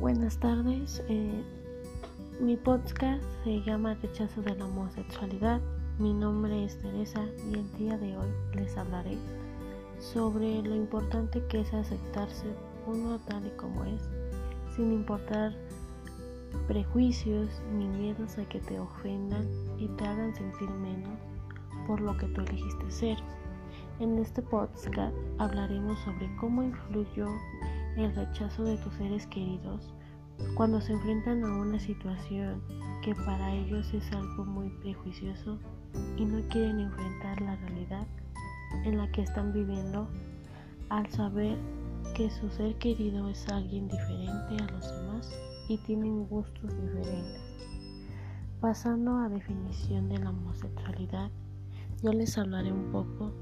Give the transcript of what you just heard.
Buenas tardes. Eh, mi podcast se llama Rechazo de la homosexualidad. Mi nombre es Teresa y el día de hoy les hablaré sobre lo importante que es aceptarse uno tal y como es, sin importar prejuicios ni miedos a que te ofendan y te hagan sentir menos por lo que tú elegiste ser. En este podcast hablaremos sobre cómo influyó el rechazo de tus seres queridos cuando se enfrentan a una situación que para ellos es algo muy prejuicioso y no quieren enfrentar la realidad en la que están viviendo al saber que su ser querido es alguien diferente a los demás y tienen gustos diferentes. Pasando a definición de la homosexualidad, yo les hablaré un poco